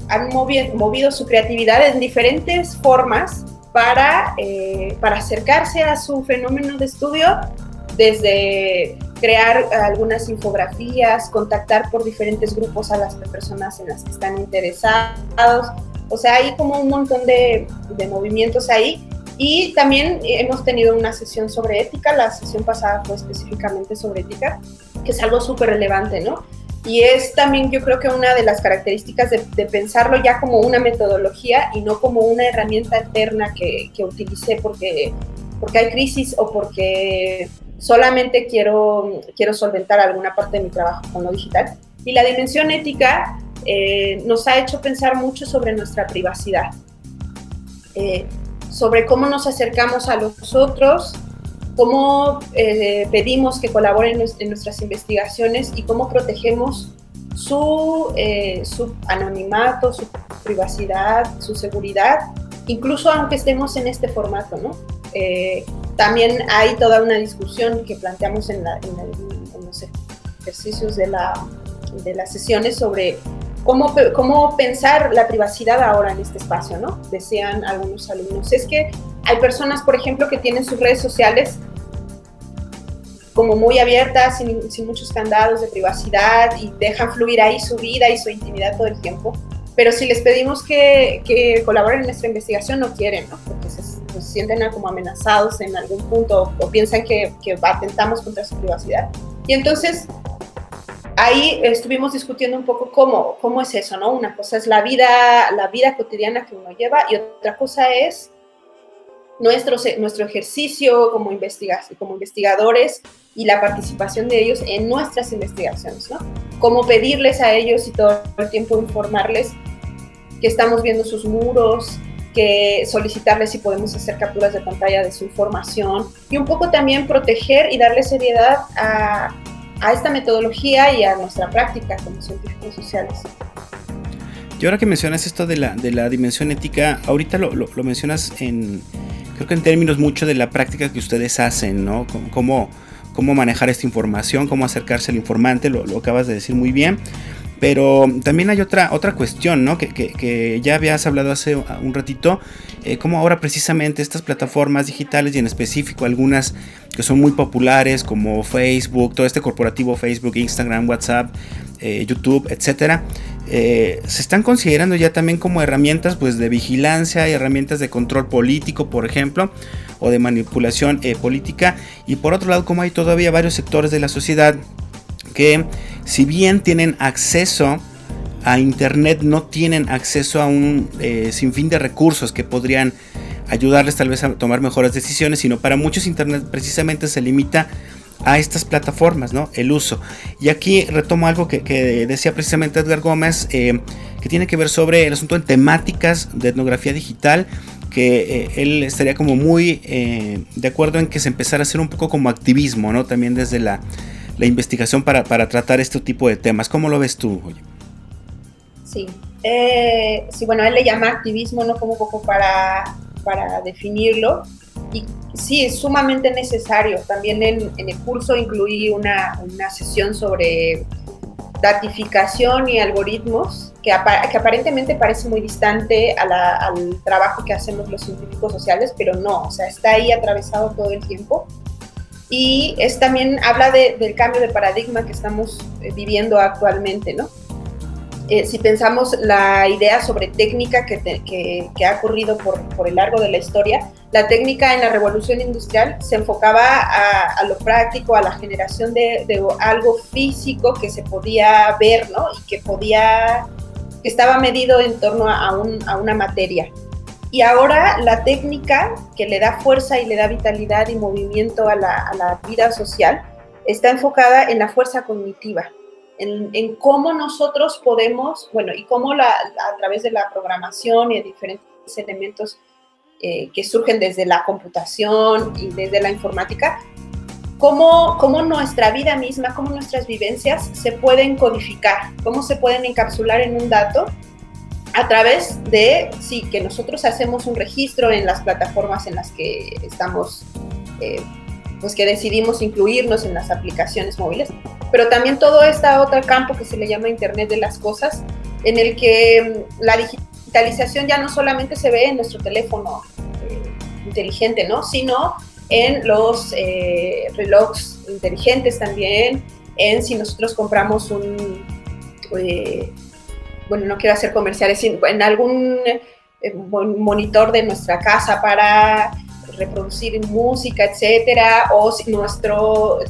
han movido, movido su creatividad en diferentes formas para, eh, para acercarse a su fenómeno de estudio desde crear algunas infografías, contactar por diferentes grupos a las personas en las que están interesados. O sea, hay como un montón de, de movimientos ahí. Y también hemos tenido una sesión sobre ética, la sesión pasada fue específicamente sobre ética, que es algo súper relevante, ¿no? Y es también yo creo que una de las características de, pensarlo ya como una metodología y no como una herramienta alterna que, que utilicé porque, porque hay crisis o porque solamente quiero, quiero solventar alguna parte de mi trabajo con lo digital. Y la dimensión ética eh, nos ha hecho pensar mucho sobre nuestra privacidad, eh, sobre cómo nos acercamos a los otros, cómo eh, pedimos que colaboren en nuestras investigaciones y cómo protegemos su, su anonimato, su privacidad, su seguridad, incluso aunque estemos en este formato, ¿no? también hay toda una discusión que planteamos en, los ejercicios de, la, de las sesiones sobre cómo, cómo pensar la privacidad ahora en este espacio, ¿no? Decían algunos alumnos. Es que hay personas, por ejemplo, que tienen sus redes sociales como muy abiertas, sin, muchos candados de privacidad y dejan fluir ahí su vida y su intimidad todo el tiempo. Pero si les pedimos que, que colaboren en nuestra investigación, no quieren, ¿no? Porque se, sienten como amenazados en algún punto o, piensan que, que atentamos contra su privacidad. Y entonces ahí estuvimos discutiendo un poco cómo, cómo es eso, ¿no? Una cosa es la vida, la vida cotidiana que uno lleva y otra cosa es nuestro, nuestro ejercicio como, investiga, como investigadores y la participación de ellos en nuestras investigaciones, ¿no? Cómo pedirles a ellos y todo el tiempo informarles que estamos viendo sus muros, que solicitarles si podemos hacer capturas de pantalla de su información y un poco también proteger y darle seriedad a, a esta metodología y a nuestra práctica como científicos sociales. Y ahora que mencionas esto de la, de la dimensión ética, ahorita lo, lo, mencionas en, creo que en términos mucho de la práctica que ustedes hacen, ¿no? Cómo, cómo manejar esta información, cómo acercarse al informante, lo, lo acabas de decir muy bien. Pero también hay otra, otra cuestión, ¿no? Que, que, ya habías hablado hace un ratito, eh, como ahora precisamente estas plataformas digitales y en específico algunas que son muy populares como Facebook, todo este corporativo Facebook, Instagram, WhatsApp, eh, YouTube, etcétera, eh, se están considerando ya también como herramientas pues de vigilancia y herramientas de control político, por ejemplo, o de manipulación política. Y por otro lado, como hay todavía varios sectores de la sociedad que si bien tienen acceso a Internet, no tienen acceso a un eh, sinfín de recursos que podrían ayudarles tal vez a tomar mejores decisiones, sino para muchos Internet precisamente se limita a estas plataformas, ¿no? El uso. Y aquí retomo algo que, decía precisamente Edgar Gómez, eh, que tiene que ver sobre el asunto de temáticas de etnografía digital, que eh, él estaría como muy de acuerdo en que se empezara a hacer un poco como activismo, ¿no? También desde la la investigación para, tratar este tipo de temas. ¿Cómo lo ves tú? Sí, eh, sí, bueno, él le llama activismo, ¿no? Como poco para, para definirlo. Y sí, es sumamente necesario. También en, el curso incluí una, sesión sobre datificación y algoritmos, que, que aparentemente parece muy distante al trabajo que hacemos los científicos sociales, pero no, o sea, está ahí atravesado todo el tiempo y es también habla del cambio de paradigma que estamos eh, viviendo actualmente, ¿no? Eh, si pensamos la idea sobre técnica que, ha ocurrido por, por, el largo de la historia, la técnica en la revolución industrial se enfocaba a, lo práctico, a la generación de, algo físico que se podía ver, ¿no? Y que podía, que estaba medido en torno a una materia. Y ahora la técnica que le da fuerza y le da vitalidad y movimiento a la, vida social está enfocada en la fuerza cognitiva, en, cómo nosotros podemos, bueno, y cómo a través de la programación y de diferentes elementos eh, que surgen desde la computación y desde la informática, cómo, cómo nuestra vida misma, cómo nuestras vivencias se pueden codificar, cómo se pueden encapsular en un dato a través de, sí, que nosotros hacemos un registro en las plataformas en las que estamos, eh, pues que decidimos incluirnos en las aplicaciones móviles, pero también todo este otro campo que se le llama Internet de las Cosas, en el que mm, la digitalización ya no solamente se ve en nuestro teléfono eh, inteligente, ¿no? Sino en los eh, relojes inteligentes también, en si nosotros compramos un bueno, no quiero hacer comerciales, en algún eh, monitor de nuestra casa para reproducir música, etcétera, o si nuestro,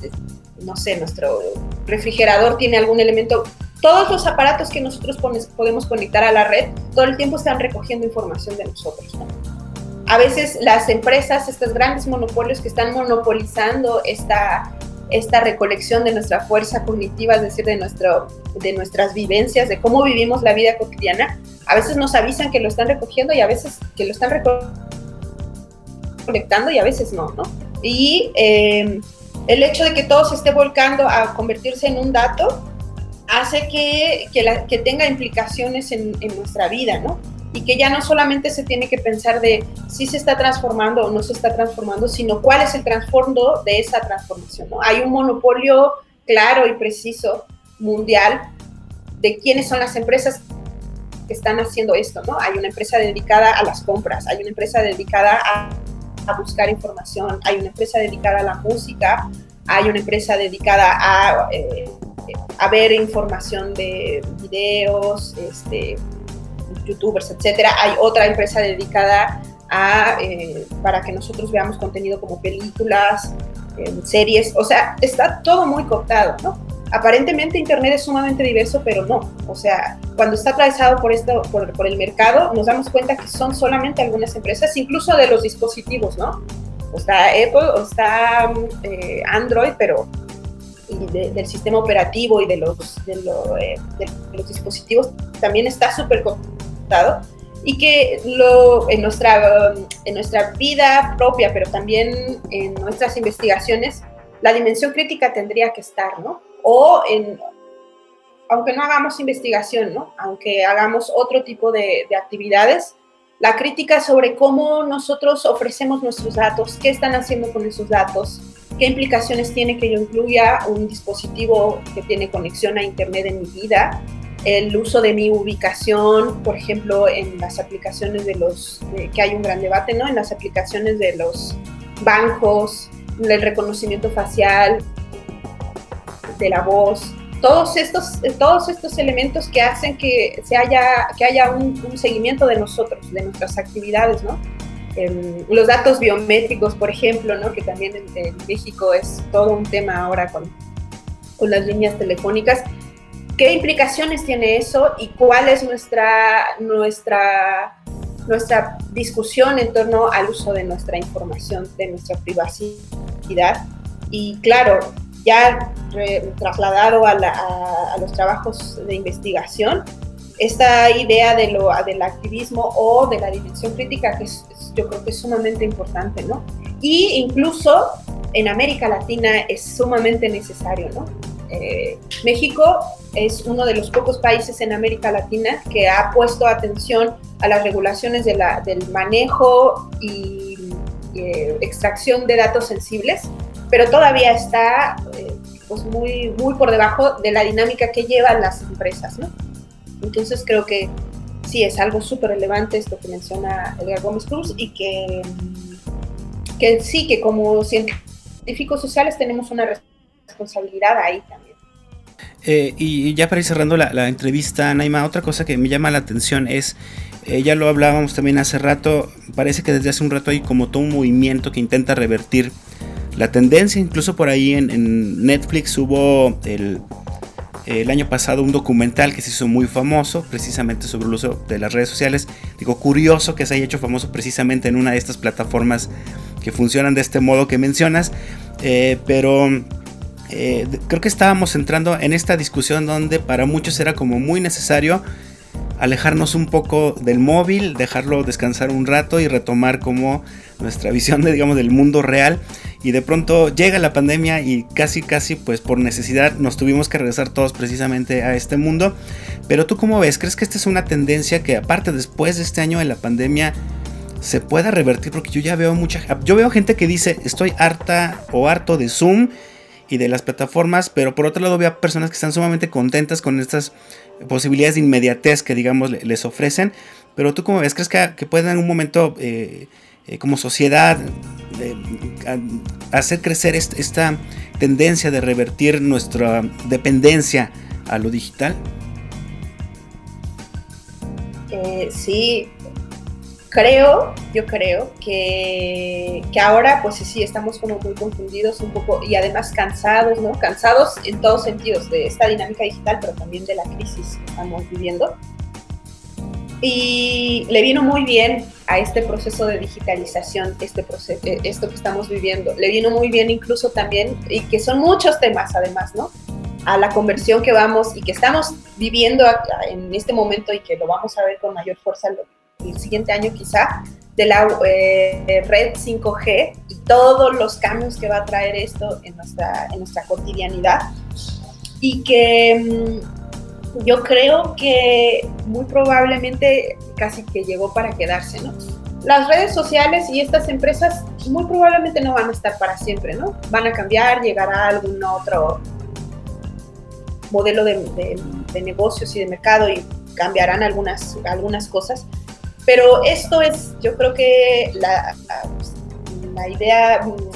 no sé, nuestro refrigerador tiene algún elemento todos los aparatos que nosotros podemos conectar a la red, todo el tiempo están recogiendo información de nosotros. A veces las empresas, estos grandes monopolios que están monopolizando esta, esta recolección de nuestra fuerza cognitiva, es decir, de, nuestro, de nuestras vivencias, de cómo vivimos la vida cotidiana, a veces nos avisan que lo están recogiendo y a veces que lo están recolectando y a veces no, ¿no? Y eh, el hecho de que todo se esté volcando a convertirse en un dato hace que, que, tenga implicaciones en, nuestra vida, ¿no? Y que ya no solamente se tiene que pensar de si se está transformando o no se está transformando, sino cuál es el trasfondo de esa transformación, ¿no? Hay un monopolio claro y preciso mundial de quiénes son las empresas que están haciendo esto, ¿no? Hay una empresa dedicada a las compras, hay una empresa dedicada a, a buscar información, hay una empresa dedicada a la música, hay una empresa dedicada a eh, a ver información de videos, este, youtubers, etcétera. Hay otra empresa dedicada a, eh, para que nosotros veamos contenido como películas, eh, series, o sea, está todo muy cortado, ¿no? Aparentemente Internet es sumamente diverso, pero no. O sea, cuando está atravesado por, esto, por, por el mercado, nos damos cuenta que son solamente algunas empresas, incluso de los dispositivos, ¿no? O está Apple, o está eh, Android, pero del sistema operativo y de los, de, eh, los dispositivos también está súper complicado y que lo, en, nuestra, en nuestra vida propia, pero también en nuestras investigaciones, la dimensión crítica tendría que estar, ¿no? O aunque no hagamos investigación. Aunque hagamos otro tipo de, de actividades, la crítica sobre cómo nosotros ofrecemos nuestros datos, qué están haciendo con esos datos, qué implicaciones tiene que yo incluya un dispositivo que tiene conexión a Internet en mi vida, el uso de mi ubicación, por ejemplo, en las aplicaciones de los, que hay un gran debate, ¿no? En las aplicaciones de los bancos, el reconocimiento facial, de la voz, todos estos, todos estos elementos que hacen que, se haya, que haya un, seguimiento de nosotros, de nuestras actividades, ¿no? los datos biométricos, por ejemplo, ¿no? que también en, México es todo un tema ahora con, con las líneas telefónicas. ¿Qué implicaciones tiene eso y cuál es nuestra, nuestra, nuestra discusión en torno al uso de nuestra información, de nuestra privacidad? Y claro, ya trasladado a, a, los trabajos de investigación, esta idea de lo, del activismo o de la dimensión crítica, que es, yo creo que es sumamente importante, ¿no? Y incluso en América Latina es sumamente necesario, ¿no? Eh, México es uno de los pocos países en América Latina que ha puesto atención a las regulaciones de la, del manejo y eh, extracción de datos sensibles, pero todavía está eh, pues muy, muy por debajo de la dinámica que llevan las empresas, ¿no? Entonces creo que sí es algo súper relevante esto que menciona Edgar Gómez Cruz y que, que sí, que como científicos sociales tenemos una responsabilidad ahí también. Eh, y ya para ir cerrando la, entrevista, Naima, otra cosa que me llama la atención es, eh, ya lo hablábamos también hace rato, parece que desde hace un rato hay como todo un movimiento que intenta revertir la tendencia, incluso por ahí en Netflix hubo el año pasado un documental que se hizo muy famoso precisamente sobre el uso de las redes sociales. Digo, curioso que se haya hecho famoso precisamente en una de estas plataformas que funcionan de este modo que mencionas, eh, pero eh, creo que estábamos entrando en esta discusión donde para muchos era como muy necesario alejarnos un poco del móvil, dejarlo descansar un rato y retomar como nuestra visión de, digamos, del mundo real. Y de pronto llega la pandemia y casi, casi, pues por necesidad nos tuvimos que regresar todos precisamente a este mundo. Pero tú cómo ves, ¿crees que esta es una tendencia que aparte después de este año de la pandemia se pueda revertir? Porque yo ya veo mucha, yo veo gente que dice, estoy harta o harto de Zoom y de las plataformas, pero por otro lado veo personas que están sumamente contentas con estas posibilidades de inmediatez que digamos les ofrecen. Pero tú cómo ves, ¿crees que, que pueden en un momento eh, eh, como sociedad hacer crecer esta tendencia de revertir nuestra dependencia a lo digital? Eh, sí, creo, yo creo que, que, ahora pues sí, estamos como muy confundidos un poco y además cansados, ¿no? Cansados en todos sentidos de esta dinámica digital, pero también de la crisis que estamos viviendo. Y le vino muy bien a este proceso de digitalización, este proceso, eh, esto que estamos viviendo. Le vino muy bien incluso también, y que son muchos temas además, ¿no? A la conversión que vamos y que estamos viviendo en este momento y que lo vamos a ver con mayor fuerza el siguiente año quizá, de la eh, red 5G y todos los cambios que va a traer esto en nuestra, en nuestra cotidianidad. Y que mm, yo creo que muy probablemente casi que llegó para quedarse, ¿no? Las redes sociales y estas empresas muy probablemente no van a estar para siempre, ¿no? Van a cambiar, llegará algún otro modelo de, de, de negocios y de mercado y cambiarán algunas, algunas cosas, pero esto es, yo creo que la, la idea, mm,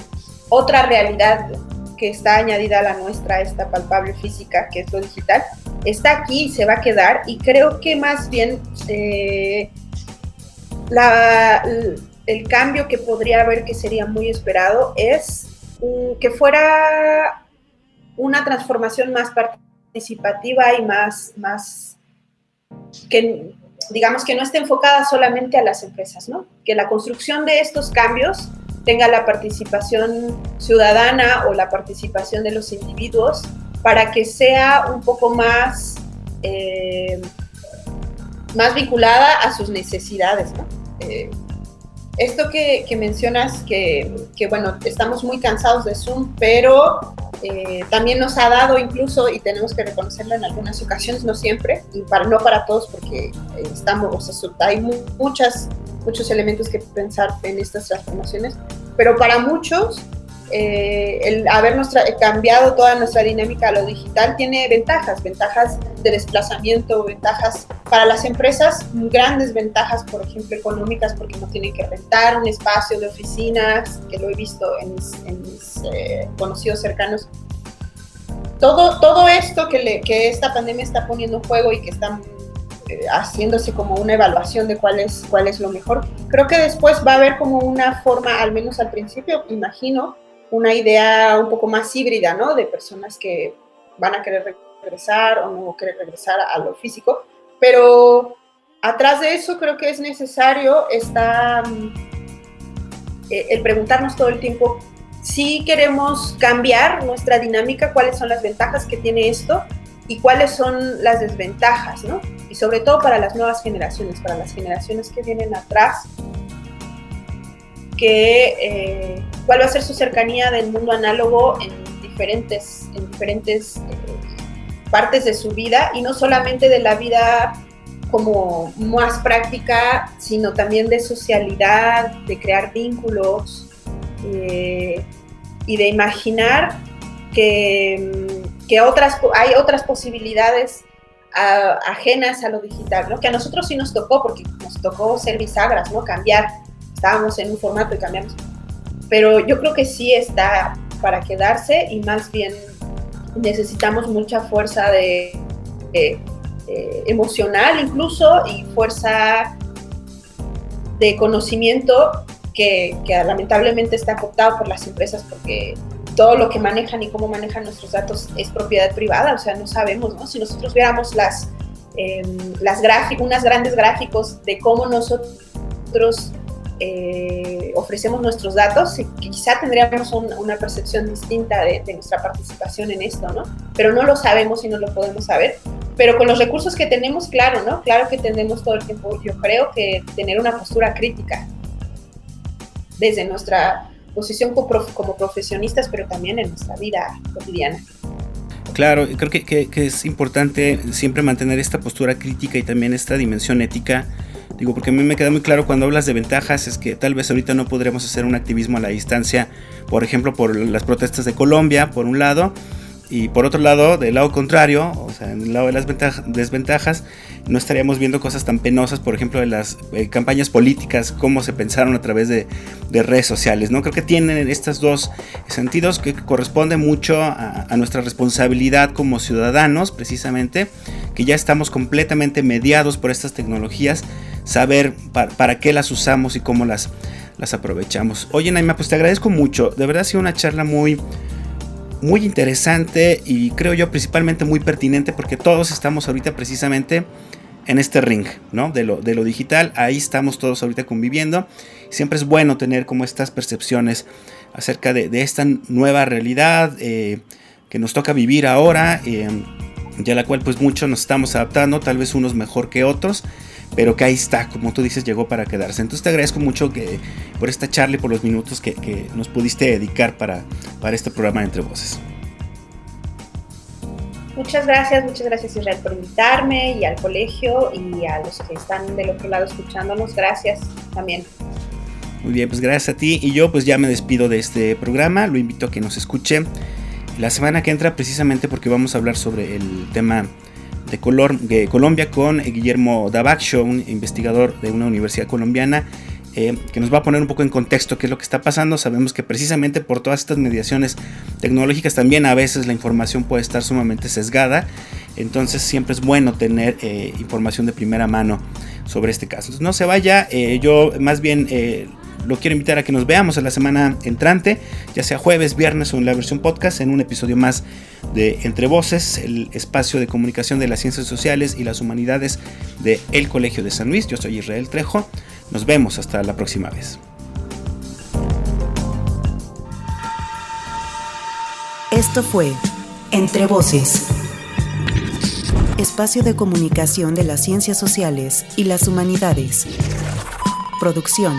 otra realidad que está añadida a la nuestra, esta palpable física, que es lo digital, está aquí y se va a quedar. Y creo que más bien eh, la, el cambio que podría haber, que sería muy esperado, es que fuera una transformación más participativa y más, más que, digamos, que no esté enfocada solamente a las empresas, ¿no? Que la construcción de estos cambios tenga la participación ciudadana o la participación de los individuos para que sea un poco más, eh, más vinculada a sus necesidades, ¿no? Eh, esto que, mencionas, que, que, bueno, estamos muy cansados de Zoom, pero eh, también nos ha dado incluso, y tenemos que reconocerlo en algunas ocasiones, no siempre, y para, no para todos, porque eh, estamos, o sea, hay muchas, muchos elementos que pensar en estas transformaciones, pero para muchos eh, el haber cambiado toda nuestra dinámica a lo digital tiene ventajas, ventajas de desplazamiento, ventajas para las empresas, grandes ventajas, por ejemplo, económicas, porque no tienen que rentar un espacio de oficinas, que lo he visto en mis, eh, conocidos cercanos. Todo, todo esto que, que esta pandemia está poniendo en juego y que están eh, haciéndose como una evaluación de cuál es, cuál es lo mejor. Creo que después va a haber como una forma, al menos al principio, imagino, una idea un poco más híbrida, ¿no? De personas que van a querer regresar o no querer regresar a lo físico, pero atrás de eso creo que es necesario está mm, eh, el preguntarnos todo el tiempo si queremos cambiar nuestra dinámica, cuáles son las ventajas que tiene esto y cuáles son las desventajas, ¿no? Y sobre todo para las nuevas generaciones, para las generaciones que vienen atrás, que eh, cuál va a ser su cercanía del mundo análogo en diferentes, en diferentes eh, partes de su vida y no solamente de la vida como más práctica, sino también de socialidad, de crear vínculos eh, y de imaginar que, que, otras, hay otras posibilidades ajenas a lo digital, ¿no? que a nosotros sí nos tocó, porque nos tocó ser bisagras, ¿no? cambiar estábamos en un formato y cambiamos. Pero yo creo que sí está para quedarse y más bien necesitamos mucha fuerza de, emocional incluso y fuerza de conocimiento que, lamentablemente está cooptado por las empresas porque todo lo que manejan y cómo manejan nuestros datos es propiedad privada, o sea, no sabemos, ¿no? Si nosotros viéramos las, eh, las unas grandes gráficos de cómo nosotros eh, ofrecemos nuestros datos, y quizá tendríamos una percepción distinta de, nuestra participación en esto, ¿no? Pero no lo sabemos y no lo podemos saber. Pero con los recursos que tenemos, claro, ¿no? Claro que tenemos todo el tiempo, yo creo que tener una postura crítica desde nuestra posición como, profesionistas, pero también en nuestra vida cotidiana. Claro, creo que, que, es importante siempre mantener esta postura crítica y también esta dimensión ética Digo, porque a mí me queda muy claro cuando hablas de ventajas es que tal vez ahorita no podremos hacer un activismo a la distancia, por ejemplo, por las protestas de Colombia, por un lado, y por otro lado, del lado contrario, o sea, en el lado de las desventajas, no estaríamos viendo cosas tan penosas, por ejemplo, de las eh, campañas políticas, cómo se pensaron a través de, redes sociales, ¿no? Creo que tienen estos dos sentidos que corresponde mucho a, a, nuestra responsabilidad como ciudadanos, precisamente, que ya estamos completamente mediados por estas tecnologías, saber para, qué las usamos y cómo las, las aprovechamos. Oye, Naima, pues te agradezco mucho. De verdad ha sido una charla muy, muy interesante y creo yo principalmente muy pertinente porque todos estamos ahorita precisamente en este ring, ¿no? De lo, de lo digital, ahí estamos todos ahorita conviviendo. Siempre es bueno tener como estas percepciones acerca de, esta nueva realidad eh, que nos toca vivir ahora, eh, ya la cual pues muchos nos estamos adaptando, tal vez unos mejor que otros, pero que ahí está, como tú dices, llegó para quedarse. Entonces te agradezco mucho que, por esta charla y por los minutos que, nos pudiste dedicar para, para este programa Entre Voces. Muchas gracias, muchas gracias Israel por invitarme y al colegio y a los que están del otro lado escuchándonos. Gracias también. Muy bien, pues gracias a ti y yo pues ya me despido de este programa. Lo invito a que nos escuche la semana que entra precisamente porque vamos a hablar sobre el tema de, color, de Colombia con Guillermo Dabacho, un investigador de una universidad colombiana eh, que nos va a poner un poco en contexto qué es lo que está pasando. Sabemos que precisamente por todas estas mediaciones tecnológicas también a veces la información puede estar sumamente sesgada. Entonces siempre es bueno tener eh, información de primera mano sobre este caso. no se vaya, eh, yo más bien lo quiero invitar a que nos veamos en la semana entrante, ya sea jueves, viernes o en la versión podcast, en un episodio más de Entre Voces, el espacio de comunicación de las ciencias sociales y las humanidades de Colegio de San Luis. Yo soy Israel Trejo. Nos vemos hasta la próxima vez. Esto fue Entre Voces. Espacio de comunicación de las ciencias sociales y las humanidades. Producción.